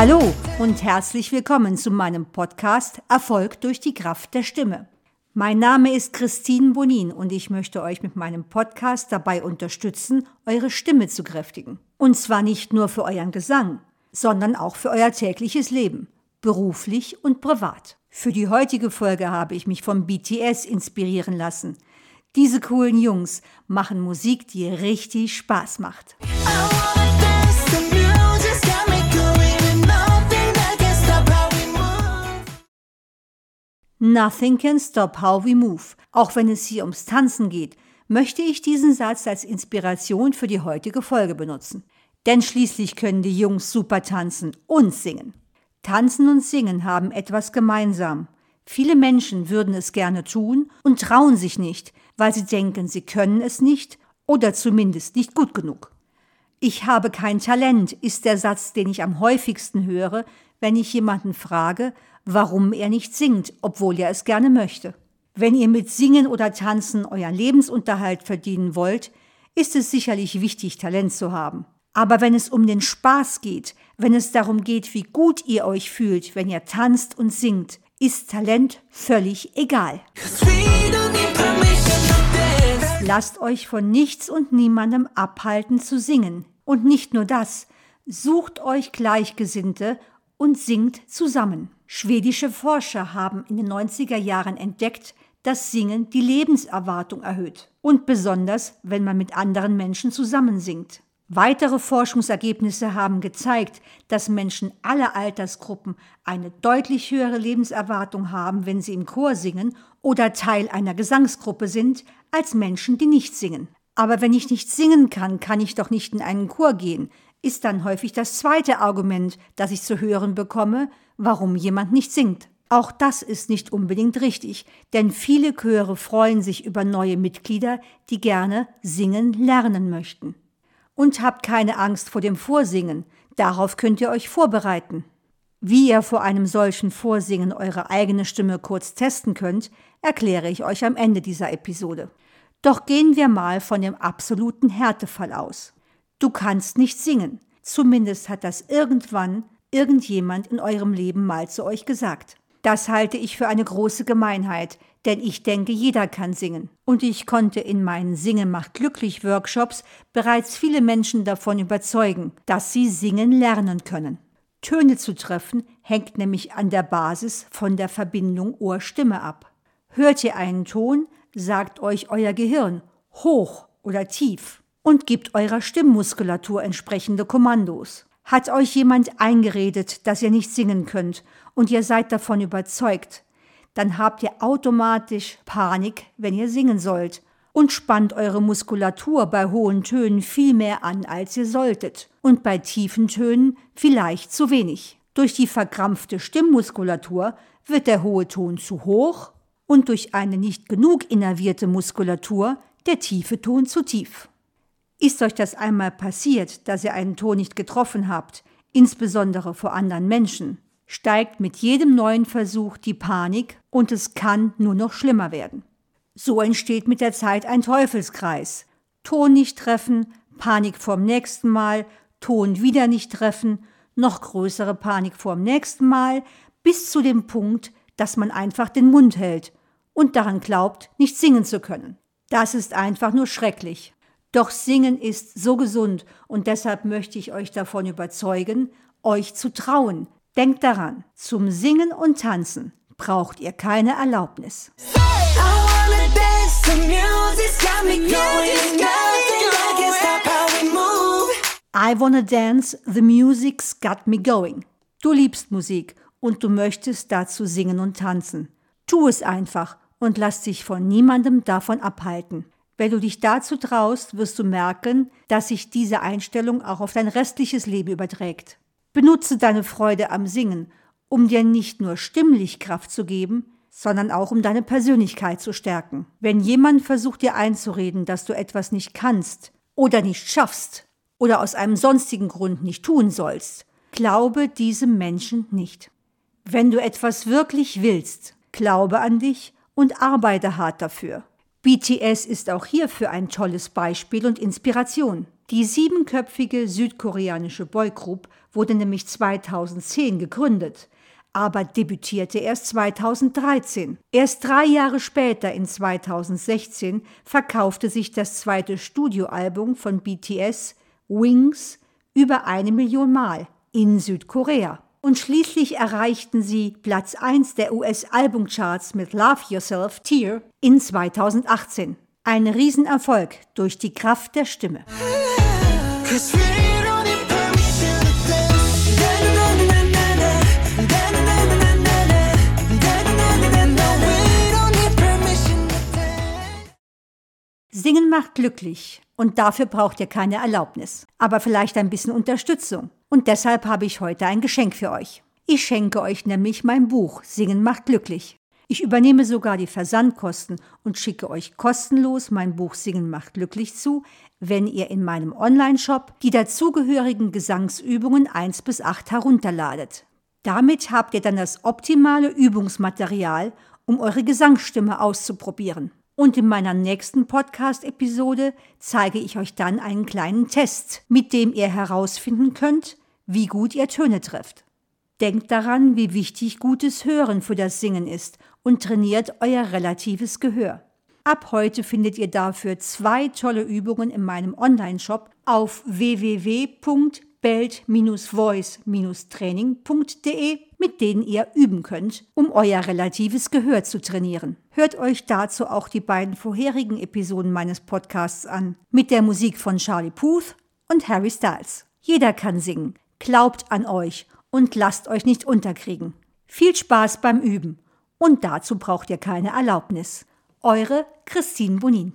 Hallo und herzlich willkommen zu meinem Podcast Erfolg durch die Kraft der Stimme. Mein Name ist Christine Bonin und ich möchte euch mit meinem Podcast dabei unterstützen, eure Stimme zu kräftigen. Und zwar nicht nur für euren Gesang, sondern auch für euer tägliches Leben, beruflich und privat. Für die heutige Folge habe ich mich vom BTS inspirieren lassen. Diese coolen Jungs machen Musik, die richtig Spaß macht. Nothing can stop how we move. Auch wenn es hier ums Tanzen geht, möchte ich diesen Satz als Inspiration für die heutige Folge benutzen. Denn schließlich können die Jungs super tanzen und singen. Tanzen und Singen haben etwas gemeinsam. Viele Menschen würden es gerne tun und trauen sich nicht, weil sie denken, sie können es nicht oder zumindest nicht gut genug. Ich habe kein Talent ist der Satz, den ich am häufigsten höre, wenn ich jemanden frage, warum er nicht singt, obwohl er es gerne möchte. Wenn ihr mit Singen oder Tanzen euren Lebensunterhalt verdienen wollt, ist es sicherlich wichtig, Talent zu haben. Aber wenn es um den Spaß geht, wenn es darum geht, wie gut ihr euch fühlt, wenn ihr tanzt und singt, ist Talent völlig egal. Lasst euch von nichts und niemandem abhalten zu singen. Und nicht nur das, sucht euch Gleichgesinnte und singt zusammen. Schwedische Forscher haben in den 90er Jahren entdeckt, dass Singen die Lebenserwartung erhöht. Und besonders, wenn man mit anderen Menschen zusammen singt. Weitere Forschungsergebnisse haben gezeigt, dass Menschen aller Altersgruppen eine deutlich höhere Lebenserwartung haben, wenn sie im Chor singen oder Teil einer Gesangsgruppe sind, als Menschen, die nicht singen. Aber wenn ich nicht singen kann, kann ich doch nicht in einen Chor gehen, ist dann häufig das zweite Argument, das ich zu hören bekomme, warum jemand nicht singt. Auch das ist nicht unbedingt richtig, denn viele Chöre freuen sich über neue Mitglieder, die gerne singen lernen möchten. Und habt keine Angst vor dem Vorsingen, darauf könnt ihr euch vorbereiten. Wie ihr vor einem solchen Vorsingen eure eigene Stimme kurz testen könnt, erkläre ich euch am Ende dieser Episode. Doch gehen wir mal von dem absoluten Härtefall aus. Du kannst nicht singen. Zumindest hat das irgendwann irgendjemand in eurem Leben mal zu euch gesagt. Das halte ich für eine große Gemeinheit, denn ich denke, jeder kann singen. Und ich konnte in meinen Singe macht glücklich Workshops bereits viele Menschen davon überzeugen, dass sie singen lernen können. Töne zu treffen hängt nämlich an der Basis von der Verbindung Ohr-Stimme ab. Hört ihr einen Ton, sagt euch euer Gehirn hoch oder tief und gibt eurer Stimmmuskulatur entsprechende Kommandos. Hat euch jemand eingeredet, dass ihr nicht singen könnt und ihr seid davon überzeugt, dann habt ihr automatisch Panik, wenn ihr singen sollt und spannt eure Muskulatur bei hohen Tönen viel mehr an, als ihr solltet und bei tiefen Tönen vielleicht zu wenig. Durch die verkrampfte Stimmmuskulatur wird der hohe Ton zu hoch und durch eine nicht genug innervierte Muskulatur der tiefe Ton zu tief. Ist euch das einmal passiert, dass ihr einen Ton nicht getroffen habt, insbesondere vor anderen Menschen, steigt mit jedem neuen Versuch die Panik und es kann nur noch schlimmer werden. So entsteht mit der Zeit ein Teufelskreis. Ton nicht treffen, Panik vorm nächsten Mal, Ton wieder nicht treffen, noch größere Panik vorm nächsten Mal, bis zu dem Punkt, dass man einfach den Mund hält und daran glaubt, nicht singen zu können. Das ist einfach nur schrecklich. Doch Singen ist so gesund und deshalb möchte ich euch davon überzeugen, euch zu trauen. Denkt daran, zum Singen und Tanzen braucht ihr keine Erlaubnis. I wanna dance, the music's got me going. Du liebst Musik und du möchtest dazu singen und tanzen. Tu es einfach und lass dich von niemandem davon abhalten. Wenn du dich dazu traust, wirst du merken, dass sich diese Einstellung auch auf dein restliches Leben überträgt. Benutze deine Freude am Singen, um dir nicht nur stimmlich Kraft zu geben, sondern auch um deine Persönlichkeit zu stärken. Wenn jemand versucht dir einzureden, dass du etwas nicht kannst oder nicht schaffst oder aus einem sonstigen Grund nicht tun sollst, glaube diesem Menschen nicht. Wenn du etwas wirklich willst, glaube an dich und arbeite hart dafür. BTS ist auch hierfür ein tolles Beispiel und Inspiration. Die siebenköpfige südkoreanische Boygroup wurde nämlich 2010 gegründet, aber debütierte erst 2013. Erst drei Jahre später, in 2016, verkaufte sich das zweite Studioalbum von BTS, Wings, über eine Million Mal in Südkorea. Und schließlich erreichten sie Platz 1 der US-Albumcharts mit Love Yourself Tear in 2018. Ein Riesenerfolg durch die Kraft der Stimme. Singen macht glücklich und dafür braucht ihr keine Erlaubnis, aber vielleicht ein bisschen Unterstützung. Und deshalb habe ich heute ein Geschenk für euch. Ich schenke euch nämlich mein Buch Singen macht glücklich. Ich übernehme sogar die Versandkosten und schicke euch kostenlos mein Buch Singen macht glücklich zu, wenn ihr in meinem Online-Shop die dazugehörigen Gesangsübungen 1 bis 8 herunterladet. Damit habt ihr dann das optimale Übungsmaterial, um eure Gesangsstimme auszuprobieren. Und in meiner nächsten Podcast-Episode zeige ich euch dann einen kleinen Test, mit dem ihr herausfinden könnt, wie gut ihr Töne trefft. Denkt daran, wie wichtig gutes Hören für das Singen ist und trainiert euer relatives Gehör. Ab heute findet ihr dafür zwei tolle Übungen in meinem Online-Shop auf www.belt-voice-training.de, mit denen ihr üben könnt, um euer relatives Gehör zu trainieren. Hört euch dazu auch die beiden vorherigen Episoden meines Podcasts an, mit der Musik von Charlie Puth und Harry Styles. Jeder kann singen. Glaubt an euch und lasst euch nicht unterkriegen. Viel Spaß beim Üben. Und dazu braucht ihr keine Erlaubnis. Eure Christine Bonin.